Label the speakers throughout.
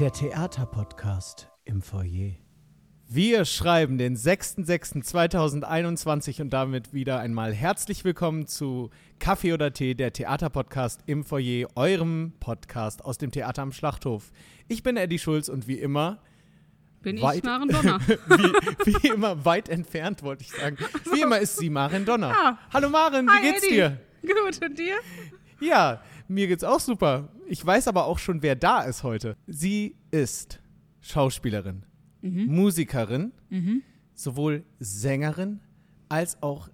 Speaker 1: Der Theaterpodcast im Foyer.
Speaker 2: Wir schreiben den 6.6.2021 und damit wieder einmal herzlich willkommen zu Kaffee oder Tee, der Theaterpodcast im Foyer, eurem Podcast aus dem Theater am Schlachthof. Ich bin Eddie Schulz und wie immer
Speaker 3: Bin ich
Speaker 2: Weit-
Speaker 3: Maren Donner?
Speaker 2: wie, wie immer weit entfernt, wollte ich sagen. Wie immer ist sie Maren Donner.
Speaker 3: Ja.
Speaker 2: Hallo Maren, wie
Speaker 3: Hi,
Speaker 2: geht's
Speaker 3: Eddie.
Speaker 2: dir?
Speaker 3: Gut, und dir?
Speaker 2: Ja, mir geht's auch super. Ich weiß aber auch schon, wer da ist heute. Sie ist Schauspielerin, Musikerin, sowohl Sängerin als auch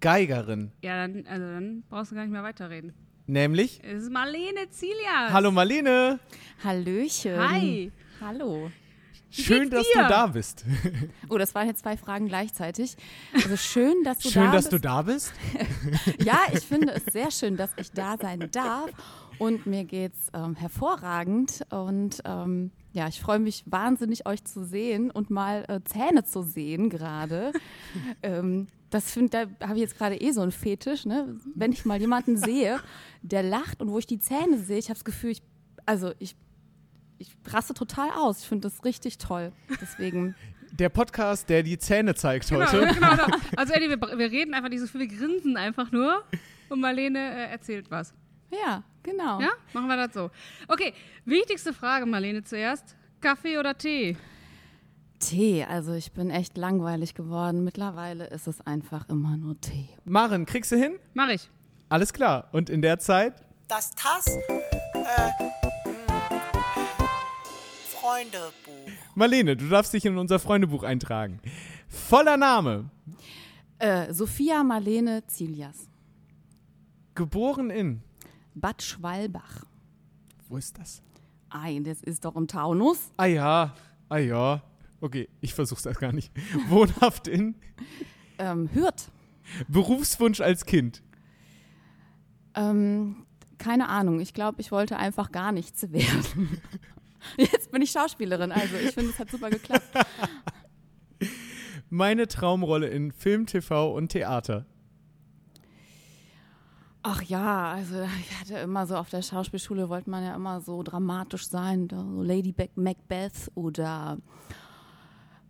Speaker 2: Geigerin.
Speaker 3: Ja, dann, also dann brauchst du gar nicht mehr weiterreden.
Speaker 2: Nämlich,
Speaker 3: Es ist Marlene Zilias.
Speaker 2: hallo Marlene,
Speaker 4: Hallöchen.
Speaker 3: Hi.
Speaker 4: Hallo.
Speaker 2: schön, dass du da bist.
Speaker 4: Oh, das waren jetzt zwei Fragen gleichzeitig. Also schön, dass du
Speaker 2: Schön,
Speaker 4: da
Speaker 2: dass
Speaker 4: bist.
Speaker 2: du da bist.
Speaker 4: Ja, ich finde es sehr schön, dass ich da sein darf. Und mir geht's ähm, hervorragend. Und ähm, ja, ich freue mich wahnsinnig, euch zu sehen und mal äh, Zähne zu sehen gerade. ähm, das finde, da habe ich jetzt gerade eh so einen Fetisch, ne? Wenn ich mal jemanden sehe, der lacht und wo ich die Zähne sehe, ich habe das Gefühl, ich, also ich, ich raste total aus. Ich finde das richtig toll. Deswegen,
Speaker 2: Der Podcast, der die Zähne zeigt
Speaker 3: Genau,
Speaker 2: heute.
Speaker 3: genau, genau. Also Eddie, wir, wir reden einfach nicht so viel, wir grinsen einfach nur und Marlene äh, erzählt was.
Speaker 4: ja, genau.
Speaker 3: Ja? Machen wir das so. Okay, wichtigste Frage, Marlene, zuerst. Kaffee oder Tee?
Speaker 4: Tee, also ich bin echt langweilig geworden. Mittlerweile ist es einfach immer nur Tee.
Speaker 2: Maren, kriegst du hin?
Speaker 3: Mach ich.
Speaker 2: Alles klar. Und in der Zeit
Speaker 5: Das Tass äh, mh, Freundebuch.
Speaker 2: Marlene, du darfst dich in unser Freundebuch eintragen. Voller Name.
Speaker 4: Äh, Sophia Marlene Zilias,
Speaker 2: Geboren in.
Speaker 4: Bad Schwalbach.
Speaker 2: Wo ist das?
Speaker 4: Ei, das ist doch im Taunus.
Speaker 2: Ah ja, ah ja. Okay, ich versuch's das gar nicht. Wohnhaft in.
Speaker 4: Ähm, Hürth.
Speaker 2: Berufswunsch als Kind.
Speaker 4: Ähm, keine Ahnung, ich glaube, ich wollte einfach gar nichts werden. Jetzt bin ich Schauspielerin, also ich finde, es hat super geklappt.
Speaker 2: Meine Traumrolle in Film, TV und Theater.
Speaker 4: Ach ja, also ich hatte immer so auf der Schauspielschule wollte man ja immer so dramatisch sein, so Lady Macbeth oder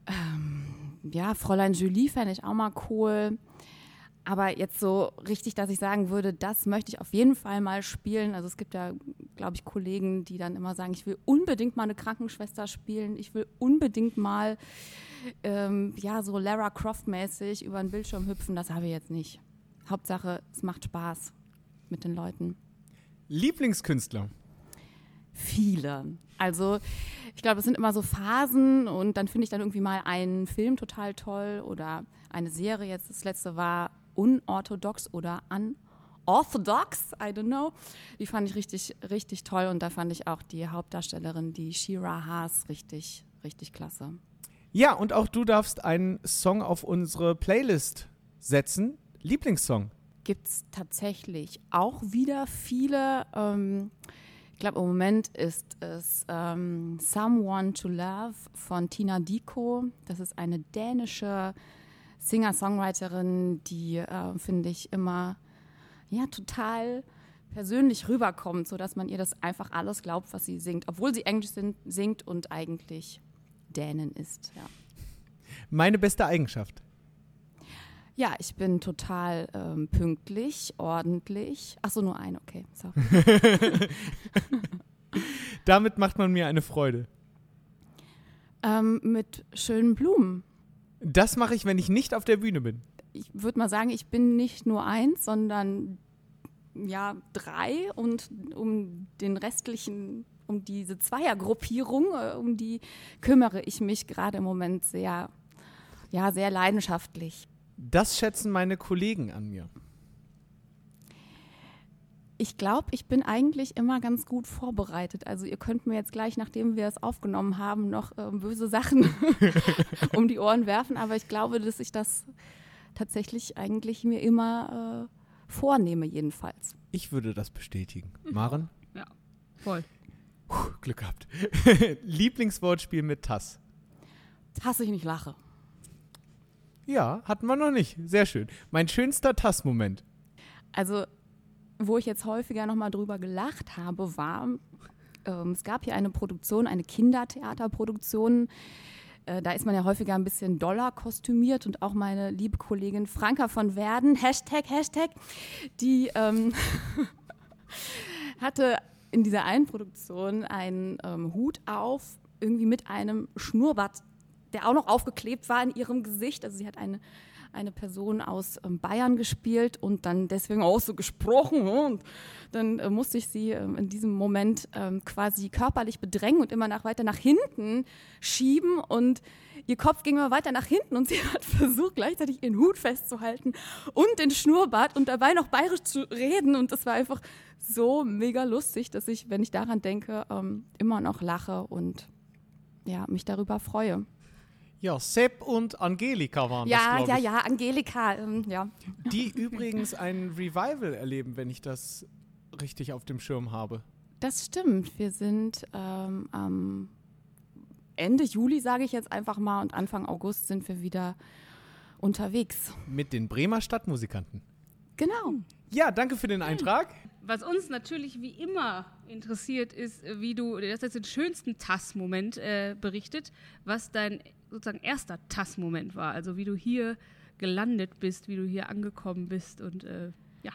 Speaker 4: ähm, ja, Fräulein Julie fände ich auch mal cool. Aber jetzt so richtig, dass ich sagen würde, das möchte ich auf jeden Fall mal spielen. Also es gibt ja, glaube ich, Kollegen, die dann immer sagen, ich will unbedingt mal eine Krankenschwester spielen. Ich will unbedingt mal, ähm, ja, so Lara Croft-mäßig über den Bildschirm hüpfen. Das habe ich jetzt nicht. Hauptsache, es macht Spaß mit den Leuten.
Speaker 2: Lieblingskünstler.
Speaker 4: Viele. Also ich glaube, es sind immer so Phasen und dann finde ich dann irgendwie mal einen Film total toll oder eine Serie. Jetzt das letzte war unorthodox oder unorthodox, I don't know. Die fand ich richtig, richtig toll und da fand ich auch die Hauptdarstellerin, die Shira Haas, richtig, richtig klasse.
Speaker 2: Ja, und auch du darfst einen Song auf unsere Playlist setzen. Lieblingssong.
Speaker 4: Gibt es tatsächlich auch wieder viele. Ähm, ich glaube, im Moment ist es ähm, Someone to Love von Tina Diko. Das ist eine dänische Singer-Songwriterin, die, äh, finde ich, immer ja, total persönlich rüberkommt, sodass man ihr das einfach alles glaubt, was sie singt, obwohl sie Englisch sin singt und eigentlich Dänin ist. Ja.
Speaker 2: Meine beste Eigenschaft.
Speaker 4: Ja, ich bin total ähm, pünktlich, ordentlich. Ach so, nur ein, okay. Sorry.
Speaker 2: Damit macht man mir eine Freude.
Speaker 4: ähm, mit schönen Blumen.
Speaker 2: Das mache ich, wenn ich nicht auf der Bühne bin.
Speaker 4: Ich würde mal sagen, ich bin nicht nur eins, sondern ja drei und um den restlichen, um diese Zweiergruppierung, äh, um die kümmere ich mich gerade im Moment sehr, ja, sehr leidenschaftlich.
Speaker 2: Das schätzen meine Kollegen an mir.
Speaker 4: Ich glaube, ich bin eigentlich immer ganz gut vorbereitet. Also ihr könnt mir jetzt gleich, nachdem wir es aufgenommen haben, noch äh, böse Sachen um die Ohren werfen. Aber ich glaube, dass ich das tatsächlich eigentlich mir immer äh, vornehme, jedenfalls.
Speaker 2: Ich würde das bestätigen. Maren?
Speaker 3: Ja, voll.
Speaker 2: Puh, Glück gehabt. Lieblingswortspiel mit Tass.
Speaker 4: Hasse ich nicht lache.
Speaker 2: Ja, hatten wir noch nicht. Sehr schön. Mein schönster Tass-Moment.
Speaker 4: Also, wo ich jetzt häufiger nochmal drüber gelacht habe, war ähm, es gab hier eine Produktion, eine Kindertheaterproduktion. Äh, da ist man ja häufiger ein bisschen doller kostümiert und auch meine liebe Kollegin Franka von Werden, Hashtag, Hashtag, die ähm, hatte in dieser einen Produktion einen ähm, Hut auf, irgendwie mit einem Schnurrbart, der auch noch aufgeklebt war in ihrem Gesicht. Also sie hat eine eine Person aus ähm, Bayern gespielt und dann deswegen auch so gesprochen. Ne? Und dann äh, musste ich sie ähm, in diesem Moment ähm, quasi körperlich bedrängen und immer nach, weiter nach hinten schieben. Und ihr Kopf ging immer weiter nach hinten und sie hat versucht, gleichzeitig ihren Hut festzuhalten und den Schnurrbart und dabei noch bayerisch zu reden. Und das war einfach so mega lustig, dass ich, wenn ich daran denke, immer noch lache und ja, mich darüber freue.
Speaker 2: Ja, Sepp und Angelika waren
Speaker 4: Ja,
Speaker 2: das,
Speaker 4: ja,
Speaker 2: glaub
Speaker 4: ja, Angelika, ähm, ja.
Speaker 2: Die übrigens ein Revival erleben, wenn ich das richtig auf dem Schirm habe.
Speaker 4: Das stimmt. Wir sind ähm, am Ende Juli, sage ich jetzt einfach mal, und Anfang August sind wir wieder unterwegs.
Speaker 2: Mit den Bremer Stadtmusikanten.
Speaker 4: Genau.
Speaker 2: Ja, danke für den Eintrag.
Speaker 3: Was uns natürlich wie immer interessiert, ist, wie du, das ist den schönsten TAS-Moment äh, berichtet, was dein sozusagen erster TAS-Moment war. Also wie du hier gelandet bist, wie du hier angekommen bist und äh, ja.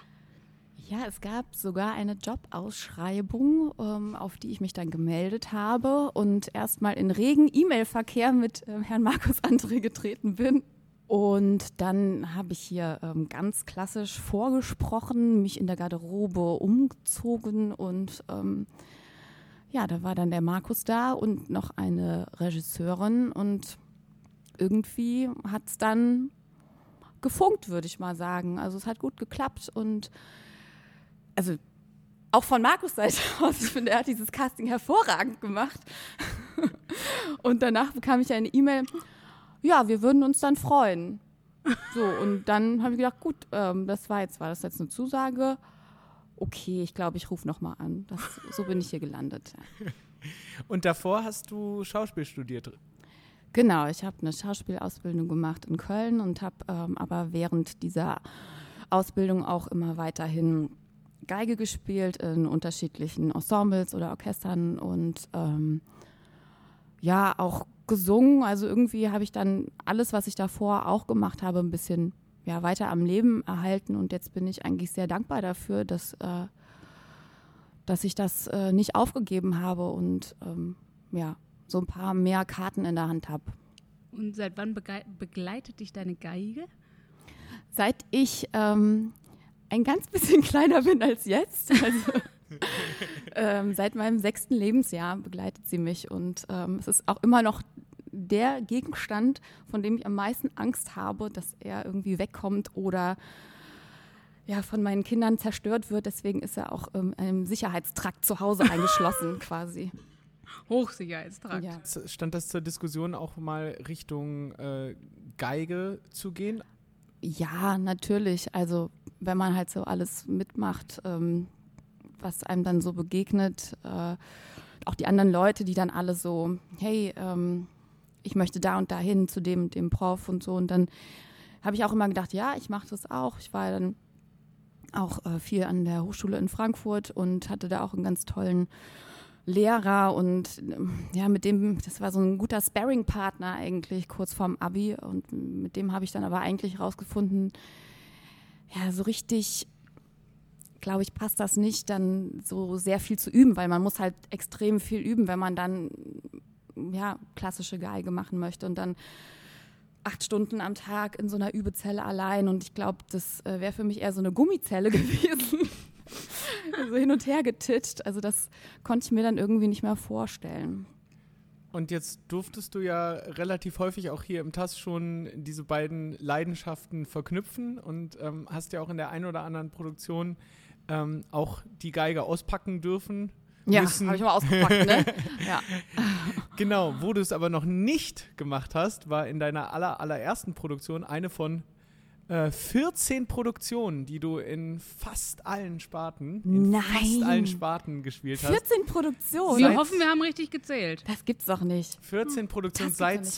Speaker 4: Ja, es gab sogar eine Jobausschreibung, ähm, auf die ich mich dann gemeldet habe und erstmal in regen E-Mail-Verkehr mit ähm, Herrn Markus André getreten bin. Und dann habe ich hier ähm, ganz klassisch vorgesprochen, mich in der Garderobe umgezogen und ähm, ja, da war dann der Markus da und noch eine Regisseurin und irgendwie hat es dann gefunkt, würde ich mal sagen. Also es hat gut geklappt und also auch von Markus Seite aus, ich finde, er hat dieses Casting hervorragend gemacht. und danach bekam ich eine E-Mail, ja, wir würden uns dann freuen. So, und dann habe ich gedacht, gut, ähm, das war jetzt, war das jetzt eine Zusage? Okay, ich glaube, ich rufe nochmal an. Das, so bin ich hier gelandet.
Speaker 2: Und davor hast du Schauspiel studiert.
Speaker 4: Genau, ich habe eine Schauspielausbildung gemacht in Köln und habe ähm, aber während dieser Ausbildung auch immer weiterhin Geige gespielt in unterschiedlichen Ensembles oder Orchestern und ähm, ja, auch gesungen. Also irgendwie habe ich dann alles, was ich davor auch gemacht habe, ein bisschen ja, weiter am Leben erhalten. Und jetzt bin ich eigentlich sehr dankbar dafür, dass, äh, dass ich das äh, nicht aufgegeben habe und ähm, ja, so ein paar mehr Karten in der Hand habe.
Speaker 3: Und seit wann begleitet dich deine Geige?
Speaker 4: Seit ich ähm, ein ganz bisschen kleiner bin als jetzt, also ähm, seit meinem sechsten Lebensjahr begleitet sie mich und ähm, es ist auch immer noch der Gegenstand, von dem ich am meisten Angst habe, dass er irgendwie wegkommt oder ja, von meinen Kindern zerstört wird. Deswegen ist er auch ähm, im Sicherheitstrakt zu Hause eingeschlossen quasi.
Speaker 3: Hochsicherheitstrakt.
Speaker 4: Ja.
Speaker 2: Stand das zur Diskussion auch mal Richtung äh, Geige zu gehen?
Speaker 4: Ja, natürlich. Also wenn man halt so alles mitmacht, ähm, was einem dann so begegnet, äh, auch die anderen Leute, die dann alle so, hey, ähm, ich möchte da und dahin zu dem, dem Prof und so. Und dann habe ich auch immer gedacht, ja, ich mache das auch. Ich war dann auch äh, viel an der Hochschule in Frankfurt und hatte da auch einen ganz tollen Lehrer und ähm, ja, mit dem, das war so ein guter Sparring-Partner eigentlich kurz vorm Abi und mit dem habe ich dann aber eigentlich rausgefunden, ja, so richtig, glaube ich, passt das nicht, dann so sehr viel zu üben, weil man muss halt extrem viel üben, wenn man dann ja, klassische Geige machen möchte und dann acht Stunden am Tag in so einer Übezelle allein und ich glaube, das äh, wäre für mich eher so eine Gummizelle gewesen. So hin und her getitscht. Also das konnte ich mir dann irgendwie nicht mehr vorstellen.
Speaker 2: Und jetzt durftest du ja relativ häufig auch hier im TAS schon diese beiden Leidenschaften verknüpfen und ähm, hast ja auch in der einen oder anderen Produktion ähm, auch die Geige auspacken dürfen.
Speaker 4: Ja, habe ich mal ausgepackt, ne? ja.
Speaker 2: Genau, wo du es aber noch nicht gemacht hast, war in deiner aller, allerersten Produktion eine von äh, 14 Produktionen, die du in fast allen Sparten, in fast
Speaker 4: Nein.
Speaker 2: allen Sparten gespielt hast.
Speaker 4: 14 Produktionen.
Speaker 3: Wir
Speaker 2: Seit-
Speaker 3: hoffen, wir haben richtig gezählt.
Speaker 4: Das gibt's doch nicht.
Speaker 2: 14 Produktionen
Speaker 4: Das gibt's
Speaker 2: seit
Speaker 4: ja nicht.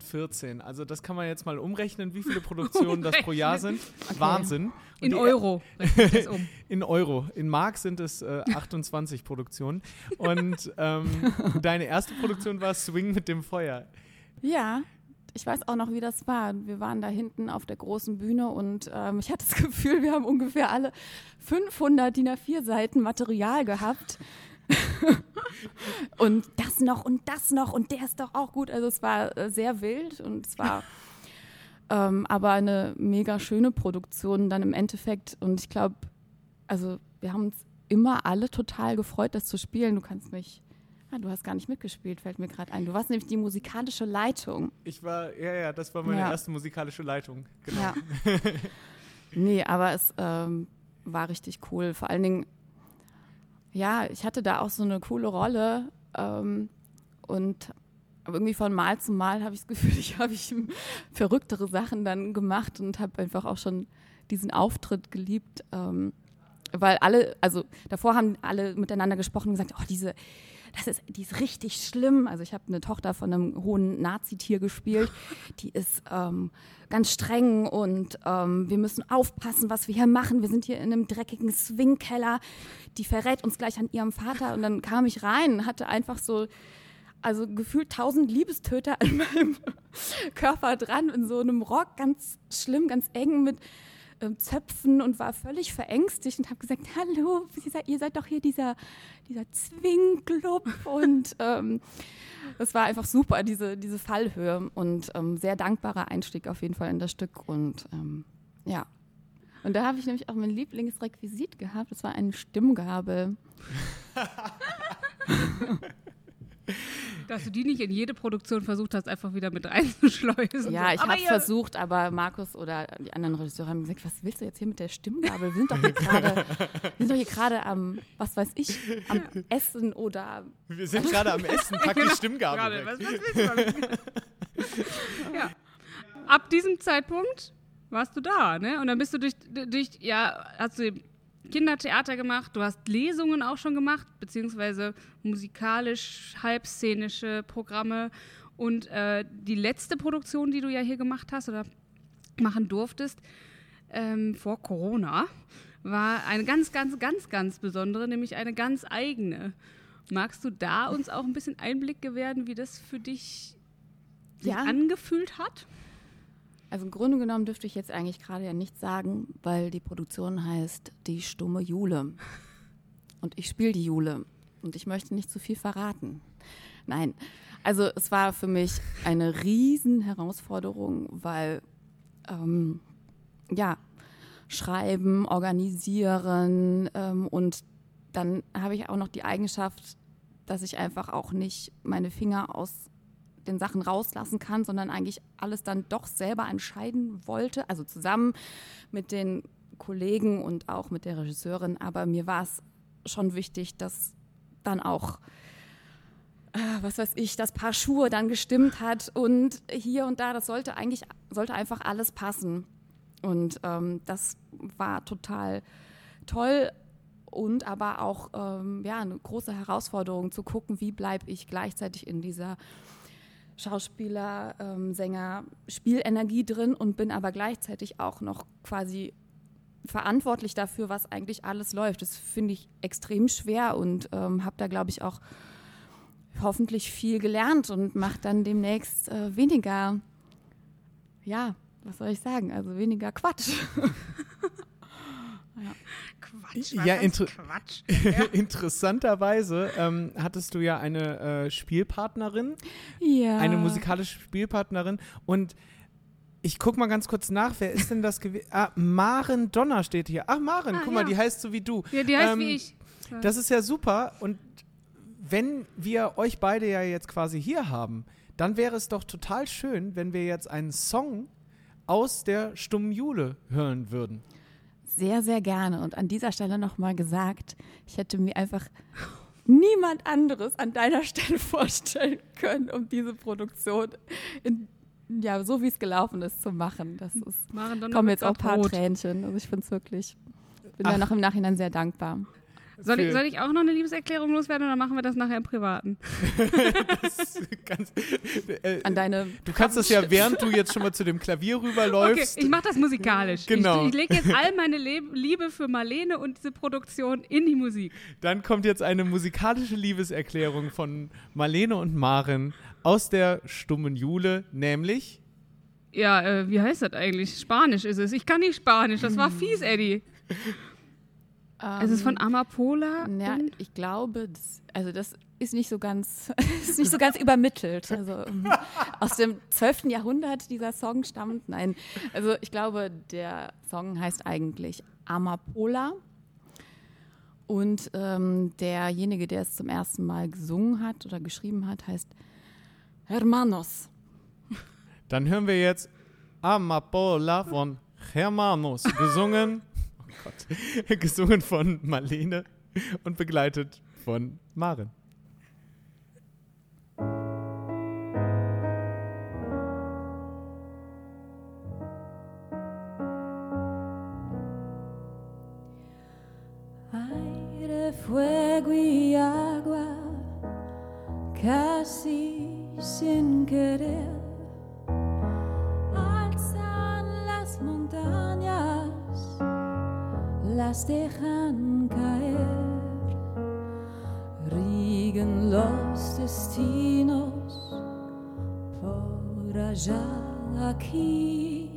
Speaker 2: 2014. Also das kann man jetzt mal umrechnen, wie viele Produktionen das pro Jahr sind. Wahnsinn. Und
Speaker 3: In Euro um.
Speaker 2: In Euro. In Mark sind es äh, 28 Produktionen. Und ähm, deine erste Produktion war Swing mit dem Feuer.
Speaker 4: Ja, ich weiß auch noch, wie das war. Wir waren da hinten auf der großen Bühne und ähm, ich hatte das Gefühl, wir haben ungefähr alle 500 DIN A4 Seiten Material gehabt. und das noch und das noch und der ist doch auch gut. Also es war äh, sehr wild und es war ähm, aber eine mega schöne Produktion dann im Endeffekt. Und ich glaube, also wir haben uns immer alle total gefreut, das zu spielen. Du kannst mich, ah, du hast gar nicht mitgespielt, fällt mir gerade ein. Du warst nämlich die musikalische Leitung.
Speaker 2: Ich war, ja, ja, das war meine
Speaker 4: Ja.
Speaker 2: erste musikalische Leitung. Genau.
Speaker 4: Ja. nee, aber es ähm, war richtig cool. Vor allen Dingen, ja, ich hatte da auch so eine coole Rolle ähm, und irgendwie von Mal zu Mal habe ich das Gefühl, ich habe ich verrücktere Sachen dann gemacht und habe einfach auch schon diesen Auftritt geliebt, ähm, weil alle, also davor haben alle miteinander gesprochen und gesagt, oh diese, das ist, die ist richtig schlimm. Also ich habe eine Tochter von einem hohen Nazitier gespielt, die ist ähm, ganz streng und ähm, wir müssen aufpassen, was wir hier machen. Wir sind hier in einem dreckigen Swingkeller. Die verrät uns gleich an ihrem Vater und dann kam ich rein, hatte einfach so also gefühlt tausend Liebestöter an meinem Körper dran, in so einem Rock, ganz schlimm, ganz eng mit Zöpfen und war völlig verängstigt und habe gesagt, hallo, ihr seid, ihr seid doch hier dieser, dieser Zwingclub und ähm, es war einfach super, diese, diese Fallhöhe und ähm, sehr dankbarer Einstieg auf jeden Fall in das Stück und ähm, ja. Und da habe ich nämlich auch mein Lieblingsrequisit gehabt, das war eine Stimmgabel.
Speaker 3: Dass du die nicht in jede Produktion versucht hast, einfach wieder mit reinzuschleusen.
Speaker 4: Ja, ich habe versucht, aber Markus oder die anderen Regisseure haben gesagt, was willst du jetzt hier mit der Stimmgabel? Wir sind doch hier gerade, wir sind doch hier gerade am, was weiß ich, am Essen oder
Speaker 2: Wir sind gerade am Essen, pack die Stimmgabel
Speaker 3: Gerade, was,
Speaker 2: weg.
Speaker 3: was willst du damit? ja. Ab diesem Zeitpunkt warst du da, ne? Und dann bist du durch, durch ja, hast du Kindertheater gemacht, du hast Lesungen auch schon gemacht, beziehungsweise musikalisch, halbszenische Programme. Und äh, die letzte Produktion, die du ja hier gemacht hast oder machen durftest, ähm, vor Corona, war eine ganz, ganz, ganz, ganz besondere, nämlich eine ganz eigene. Magst du da uns auch ein bisschen Einblick gewähren, wie das für dich sich
Speaker 4: Ja.
Speaker 3: angefühlt hat?
Speaker 4: Also im Grunde genommen dürfte ich jetzt eigentlich gerade ja nichts sagen, weil die Produktion heißt Die stumme Jule. Und ich spiele die Jule. Und ich möchte nicht zu viel verraten. Nein, also es war für mich eine riesen Herausforderung, weil ähm, ja, schreiben, organisieren ähm, und dann habe ich auch noch die Eigenschaft, dass ich einfach auch nicht meine Finger aus den Sachen rauslassen kann, sondern eigentlich alles dann doch selber entscheiden wollte, also zusammen mit den Kollegen und auch mit der Regisseurin. Aber mir war es schon wichtig, dass dann auch, äh, was weiß ich, das Paar Schuhe dann gestimmt hat und hier und da, das sollte eigentlich, sollte einfach alles passen. Und ähm, das war total toll und aber auch ähm, ja, eine große Herausforderung zu gucken, wie bleibe ich gleichzeitig in dieser Schauspieler, ähm, Sänger, Spielenergie drin und bin aber gleichzeitig auch noch quasi verantwortlich dafür, was eigentlich alles läuft. Das finde ich extrem schwer und ähm, habe da, glaube ich, auch hoffentlich viel gelernt und mache dann demnächst äh, weniger, ja, was soll ich sagen, also weniger Quatsch.
Speaker 3: Quatsch,
Speaker 2: Ja, inter-
Speaker 3: Quatsch.
Speaker 2: Interessanterweise ähm, hattest du ja eine äh, Spielpartnerin,
Speaker 4: ja.
Speaker 2: eine musikalische Spielpartnerin und ich guck mal ganz kurz nach, wer ist denn das gewesen? Ah, Maren Donner steht hier. Ach, Maren,
Speaker 3: Ah,
Speaker 2: guck mal,
Speaker 3: ja.
Speaker 2: die heißt so wie du.
Speaker 3: Ja, die heißt
Speaker 2: Ähm,
Speaker 3: wie ich.
Speaker 2: Das ist ja super. Und wenn wir euch beide ja jetzt quasi hier haben, dann wäre es doch total schön, wenn wir jetzt einen Song aus der Stummen Jule hören würden.
Speaker 4: Sehr, sehr gerne. Und an dieser Stelle nochmal gesagt, ich hätte mir einfach niemand anderes an deiner Stelle vorstellen können, um diese Produktion in ja, so wie es gelaufen ist, zu machen. Das ist, kommen jetzt auch ein paar
Speaker 3: rot.
Speaker 4: Tränchen. Also ich finde es wirklich, bin
Speaker 2: Ach.
Speaker 4: da noch im Nachhinein sehr dankbar.
Speaker 3: Soll ich, soll ich auch noch eine Liebeserklärung loswerden oder machen wir das nachher im Privaten?
Speaker 2: Ganz, äh,
Speaker 4: An deine
Speaker 2: du kannst das ja, während du jetzt schon mal zu dem Klavier
Speaker 3: Okay,
Speaker 2: rüberläufst.
Speaker 3: ich mache das musikalisch.
Speaker 2: Genau.
Speaker 3: Ich, ich lege jetzt all meine Le Liebe für Marlene und diese Produktion in die Musik.
Speaker 2: Dann kommt jetzt eine musikalische Liebeserklärung von Marlene und Maren aus der stummen Jule, nämlich
Speaker 3: Ja, äh, wie heißt das eigentlich? Spanisch ist es. Ich kann nicht Spanisch. Das war fies, Eddie. Es ist von Amapola.
Speaker 4: Ähm, Ja,
Speaker 3: und-
Speaker 4: ich glaube, das, also das ist nicht so ganz, ist nicht so ganz übermittelt. Also ähm, aus dem 12. Jahrhundert dieser Song stammt. Nein, also ich glaube, der Song heißt eigentlich Amapola. Und ähm, derjenige, der es zum ersten Mal gesungen hat oder geschrieben hat, heißt Hermanos.
Speaker 2: Dann hören wir jetzt Amapola von Hermanos, gesungen, Gott, gesungen von Marlene und begleitet von Maren.
Speaker 6: Las dejan caer, rigen los destinos por allá aquí.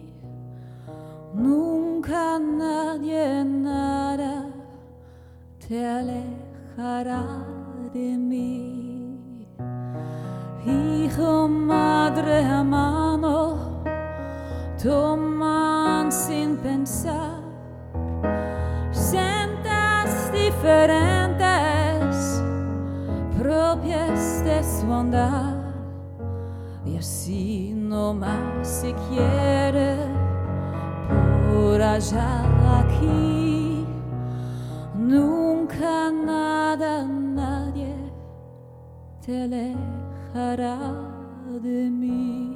Speaker 6: Nunca nadie nada te alejará de mí. Hijo, madre, hermano, toman sin pensar diferentes propias de su andar. Y así nomás se quiere por allá aquí. Nunca nada, nadie te alejará de mí.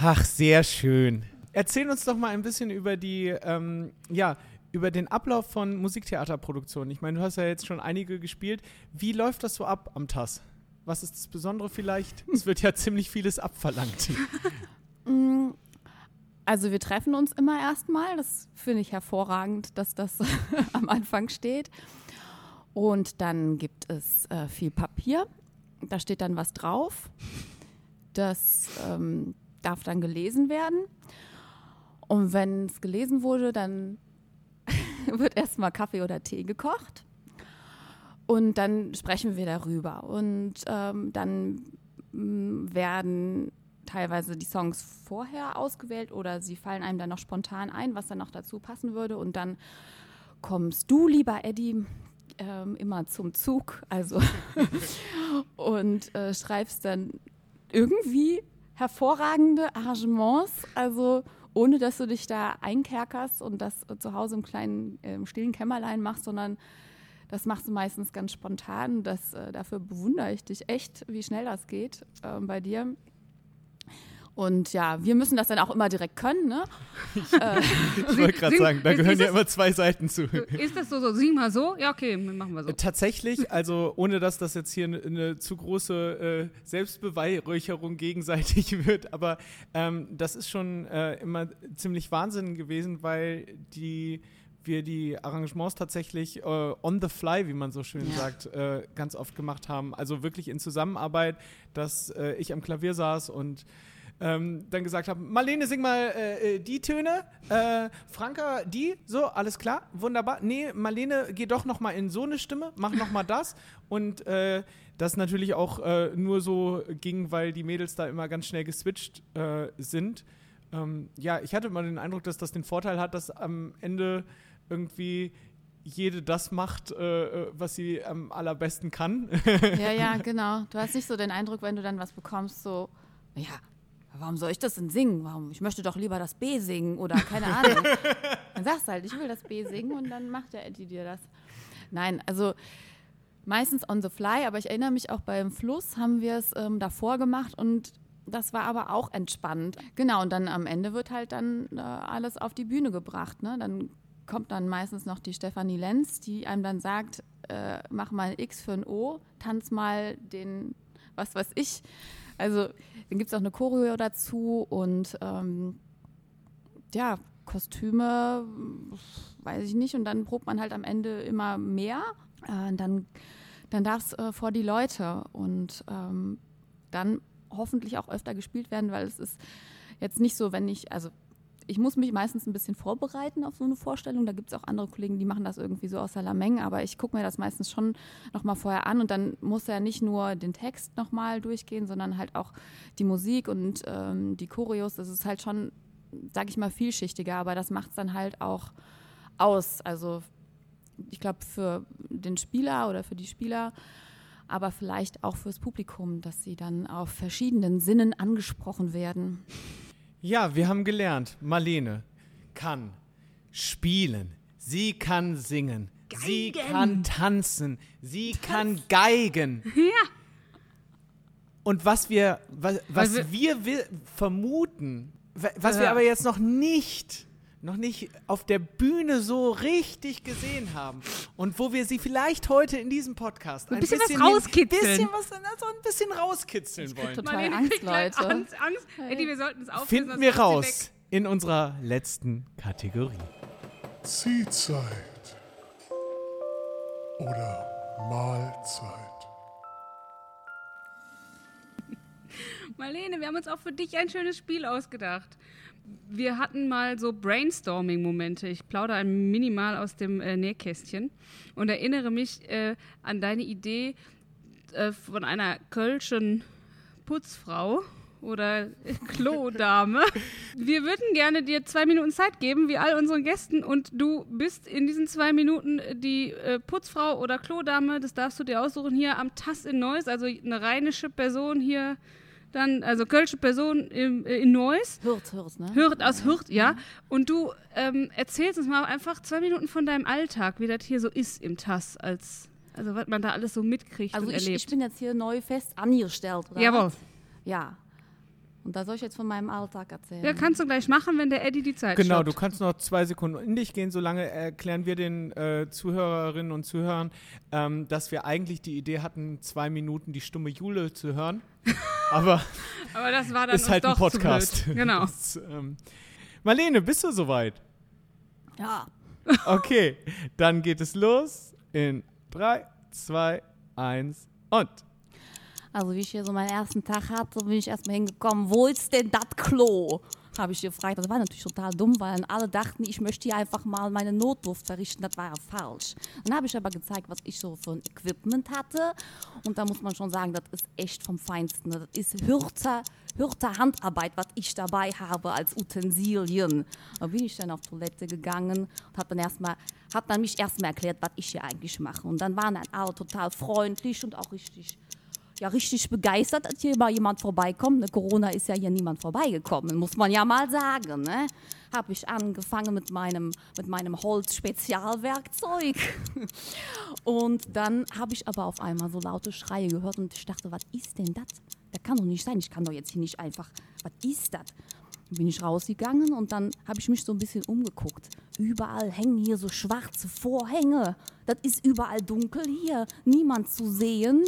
Speaker 2: Ach, sehr schön. Erzähl uns doch mal ein bisschen über die, ähm, ja, über den Ablauf von Musiktheaterproduktionen. Ich meine, du hast ja jetzt schon einige gespielt. Wie läuft das so ab am TAS? Was ist das Besondere vielleicht? Es wird ja ziemlich vieles abverlangt.
Speaker 4: Mm, Also wir treffen uns immer erstmal. Das finde ich hervorragend, dass das am Anfang steht. Und dann gibt es äh, viel Papier. Da steht dann was drauf. Das ähm, darf dann gelesen werden. Und wenn es gelesen wurde, dann wird erstmal Kaffee oder Tee gekocht. Und dann sprechen wir darüber. Und ähm, dann mm, werden teilweise die Songs vorher ausgewählt oder sie fallen einem dann noch spontan ein, was dann noch dazu passen würde. Und dann kommst du, lieber Eddie, ähm, immer zum Zug. Also und äh, schreibst dann irgendwie hervorragende Arrangements. Also ohne dass du dich da einkerkerst und das äh, zu Hause im kleinen, äh, im stillen Kämmerlein machst, sondern das machst du meistens ganz spontan. Das, äh, dafür bewundere ich dich echt, wie schnell das geht ähm, bei dir. Und ja, wir müssen das dann auch immer direkt können, ne? äh,
Speaker 2: Ich wollte gerade sagen, da
Speaker 3: ist-
Speaker 2: gehören
Speaker 3: ist
Speaker 2: ja immer zwei Seiten zu.
Speaker 3: Ist das so, so, sing mal so? Ja, okay, machen wir so.
Speaker 2: Äh, Tatsächlich, also ohne dass das jetzt hier eine, eine zu große äh, Selbstbeweihräucherung gegenseitig wird, aber ähm, das ist schon äh, immer ziemlich Wahnsinn gewesen, weil die wir die Arrangements tatsächlich äh, on the fly, wie man so schön
Speaker 4: Ja.
Speaker 2: sagt, äh, ganz oft gemacht haben. Also wirklich in Zusammenarbeit, dass äh, ich am Klavier saß und ähm, dann gesagt habe, Marlene, sing mal äh, äh, die Töne, äh, Franka die, so, alles klar, wunderbar. Nee, Marlene, geh doch noch mal in so eine Stimme, mach noch mal das. Und äh, das natürlich auch äh, nur so ging, weil die Mädels da immer ganz schnell geswitcht äh, sind. Ähm, ja, ich hatte immer den Eindruck, dass das den Vorteil hat, dass am Ende irgendwie jede das macht, äh, was sie am allerbesten kann.
Speaker 4: Ja, ja, genau. Du hast nicht so den Eindruck, wenn du dann was bekommst, so, ja, warum soll ich das denn singen? Warum? Ich möchte doch lieber das B singen oder keine Ahnung. dann sagst du halt, ich will das B singen und dann macht der Eddie dir das. Nein, also meistens on the fly, aber ich erinnere mich auch beim Fluss haben wir es ähm, davor gemacht und das war aber auch entspannt. Genau, und dann am Ende wird halt dann äh, alles auf die Bühne gebracht. Ne? Dann kommt dann meistens noch die Stefanie Lenz, die einem dann sagt, äh, mach mal ein X für ein O, tanz mal den, was weiß ich. Also dann gibt es auch eine Choreo dazu und ähm, ja, Kostüme, weiß ich nicht. Und dann probt man halt am Ende immer mehr. Äh, dann dann darf es äh, vor die Leute und ähm, dann hoffentlich auch öfter gespielt werden, weil es ist jetzt nicht so, wenn ich, also ich muss mich meistens ein bisschen vorbereiten auf so eine Vorstellung. Da gibt es auch andere Kollegen, die machen das irgendwie so aus der Lameng, aber ich gucke mir das meistens schon nochmal vorher an und dann muss er nicht nur den Text nochmal durchgehen, sondern halt auch die Musik und ähm, die Choreos. Das ist halt schon, sag ich mal, vielschichtiger, aber das macht es dann halt auch aus. Also ich glaube, für den Spieler oder für die Spieler, aber vielleicht auch fürs Publikum, dass sie dann auf verschiedenen Sinnen angesprochen werden.
Speaker 2: Ja, wir haben gelernt, Marlene kann spielen, sie kann singen, sie kann tanzen, sie kann geigen.
Speaker 3: Ja.
Speaker 2: Und was wir, was, was
Speaker 3: wir-
Speaker 2: wir, wi- vermuten, wa- was wir
Speaker 3: Ja.
Speaker 2: aber jetzt noch nicht, noch nicht auf der Bühne so richtig gesehen haben und wo wir sie vielleicht heute in diesem Podcast
Speaker 3: Ein bisschen was
Speaker 2: hin-
Speaker 3: rauskitzeln.
Speaker 2: bisschen was, also ein bisschen rauskitzeln wollen.
Speaker 4: Total
Speaker 3: Marlene
Speaker 4: Angst, Leute.
Speaker 3: Angst, Angst. Eddie, wir sollten es auflösen.
Speaker 2: Finden wir raus in unserer letzten Kategorie.
Speaker 7: Ziehzeit oder Mahlzeit.
Speaker 3: Marlene, wir haben uns auch für dich ein schönes Spiel ausgedacht. Wir hatten mal so Brainstorming-Momente. Ich plaudere ein minimal aus dem äh, Nähkästchen und erinnere mich äh, an deine Idee äh, von einer kölschen Putzfrau oder äh, Klodame. Wir würden gerne dir zwei Minuten Zeit geben, wie all unseren Gästen, und du bist in diesen zwei Minuten die äh, Putzfrau oder Klodame. Das darfst du dir aussuchen hier am Tass in Neuss, also eine rheinische Person hier dann, also kölsche Person im, äh, in Neuss.
Speaker 4: Hürt, hürt, ne?
Speaker 3: Hürth aus Hürth, ja. Und du ähm, erzählst uns mal einfach zwei Minuten von deinem Alltag, wie das hier so ist im TAS, als, also was man da alles so mitkriegt
Speaker 4: Also
Speaker 3: und
Speaker 4: ich,
Speaker 3: erlebt.
Speaker 4: ich bin jetzt hier neu fest angestellt, oder?
Speaker 3: Jawohl.
Speaker 4: was? Ja. Und da soll ich jetzt von meinem Alltag erzählen.
Speaker 3: Ja, kannst du gleich machen, wenn der Eddie die Zeit
Speaker 2: Genau,
Speaker 3: stoppt.
Speaker 2: du kannst noch zwei Sekunden in dich gehen, solange erklären wir den äh, Zuhörerinnen und Zuhörern, ähm, dass wir eigentlich die Idee hatten, zwei Minuten die stumme Jule zu hören. Aber
Speaker 3: Aber das war dann
Speaker 2: ist halt ein Podcast.
Speaker 3: Genau.
Speaker 2: Das, ähm, Marlene, bist du soweit?
Speaker 4: Ja.
Speaker 2: Okay, dann geht es los in 3, 2, 1 und.
Speaker 4: Also wie ich hier so meinen ersten Tag hatte, bin ich erstmal hingekommen, wo ist denn das Klo? Habe ich gefragt. Das war natürlich total dumm, weil alle dachten, ich möchte hier einfach mal meine Notdurft verrichten. Das war ja falsch. Dann habe ich aber gezeigt, was ich so für ein Equipment hatte. Und da muss man schon sagen, das ist echt vom Feinsten. Das ist Hürter, Hürter Handarbeit, was ich dabei habe als Utensilien. Da bin ich dann auf Toilette gegangen und habe dann erstmal hab dann mich erstmal erklärt, was ich hier eigentlich mache. Und dann waren dann alle total freundlich und auch richtig ja richtig begeistert, dass hier mal jemand vorbeikommt. Ne, Corona ist ja hier niemand vorbeigekommen, muss man ja mal sagen. Ne? Habe ich angefangen mit meinem, mit meinem Holz-Spezialwerkzeug. Und dann habe ich aber auf einmal so laute Schreie gehört und ich dachte, was ist denn das? Das kann doch nicht sein, ich kann doch jetzt hier nicht einfach, was ist das? Bin ich rausgegangen und dann habe ich mich so ein bisschen umgeguckt. Überall hängen hier so schwarze Vorhänge. Das ist überall dunkel hier, niemand zu sehen.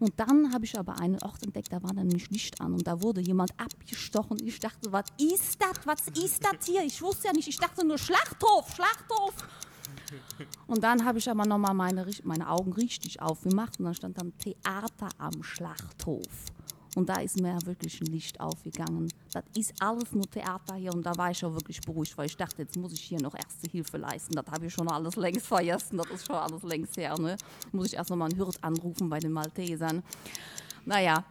Speaker 4: Und dann habe ich aber einen Ort entdeckt, da war dann nämlich Licht an und da wurde jemand abgestochen. Ich dachte, was ist das? Was ist das hier? Ich wusste ja nicht, ich dachte nur Schlachthof, Schlachthof. Und dann habe ich aber nochmal meine, meine Augen richtig aufgemacht und dann stand dann Theater am Schlachthof. Und da ist mir wirklich ein Licht aufgegangen. Das ist alles nur Theater hier und da war ich auch wirklich beruhigt, weil ich dachte, jetzt muss ich hier noch Erste Hilfe leisten. Das habe ich schon alles längst vergessen, das ist schon alles längst her. Ne? Muss ich erst nochmal einen Hirt anrufen bei den Maltesern. Naja,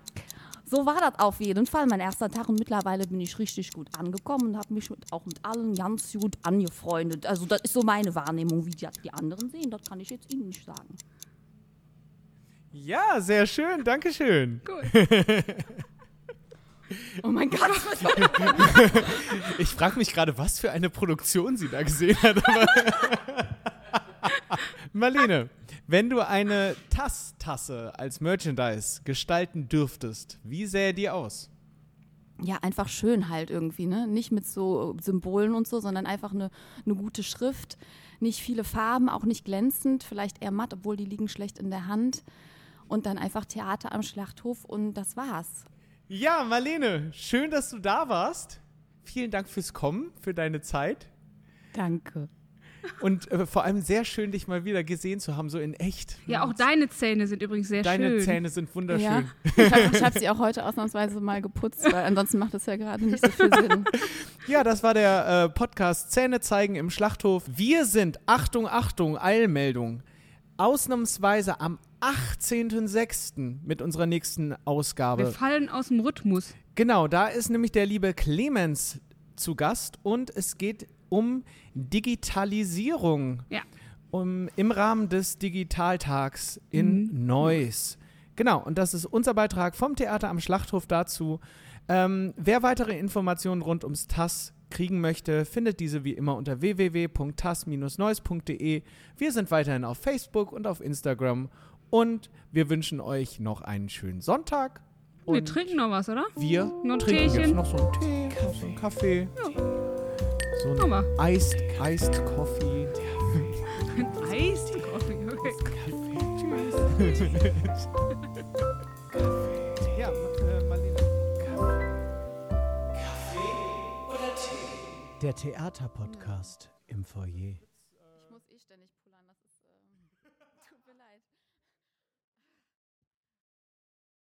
Speaker 4: so war das auf jeden Fall mein erster Tag und mittlerweile bin ich richtig gut angekommen und habe mich mit, auch mit allen ganz gut angefreundet. Also das ist so meine Wahrnehmung, wie die, die anderen sehen, das kann ich jetzt Ihnen nicht sagen.
Speaker 2: Ja, sehr schön, Dankeschön.
Speaker 4: Oh mein Gott,
Speaker 2: Ich frage mich gerade, was für eine Produktion sie da gesehen hat. Marlene, wenn du eine Tass-Tasse als Merchandise gestalten dürftest, wie sähe die aus?
Speaker 4: ja, einfach schön halt irgendwie, ne? Nicht mit so Symbolen und so, sondern einfach eine, eine gute Schrift. Nicht viele Farben, auch nicht glänzend, vielleicht eher matt, obwohl die liegen schlecht in der Hand. Und dann einfach Theater am Schlachthof und das war's.
Speaker 2: Ja, Marlene, schön, dass du da warst. Vielen Dank fürs Kommen, für deine Zeit.
Speaker 4: Danke.
Speaker 2: Und äh, vor allem sehr schön, dich mal wieder gesehen zu haben, so in echt.
Speaker 3: Ja, auch deine Zähne sind übrigens sehr
Speaker 2: Deine
Speaker 3: schön.
Speaker 2: Zähne sind wunderschön.
Speaker 4: Ja. Ich habe hab sie auch heute ausnahmsweise mal geputzt, weil ansonsten macht es ja gerade nicht so viel Sinn.
Speaker 2: Ja, das war der äh, Podcast Zähne zeigen im Schlachthof. Wir sind, Achtung, Achtung, Eilmeldung, ausnahmsweise am 18.06. mit unserer nächsten
Speaker 3: Wir
Speaker 2: Ausgabe.
Speaker 3: fallen aus dem Rhythmus.
Speaker 2: Genau, da ist nämlich der liebe Clemens zu Gast und es geht um Digitalisierung
Speaker 3: Ja.
Speaker 2: um, im Rahmen des Digitaltags in Neuss. Genau, und das ist unser Beitrag vom Theater am Schlachthof dazu. Ähm, wer weitere Informationen rund ums TAS kriegen möchte, findet diese wie immer unter www.tas-neuss.de. Wir sind weiterhin auf Facebook und auf Instagram und wir wünschen euch noch einen schönen Sonntag.
Speaker 3: Wir
Speaker 2: Und
Speaker 3: trinken noch was, oder?
Speaker 2: wir
Speaker 3: Noch ein
Speaker 2: trinken jetzt
Speaker 3: Teechen.
Speaker 2: noch so einen Tee, noch so einen Kaffee. So
Speaker 3: Guck mal.
Speaker 2: ein Iced, Iced Coffee.
Speaker 3: Eis, Coffee, okay.
Speaker 2: Ja, äh, Marlene.
Speaker 1: Der Theaterpodcast im Foyer.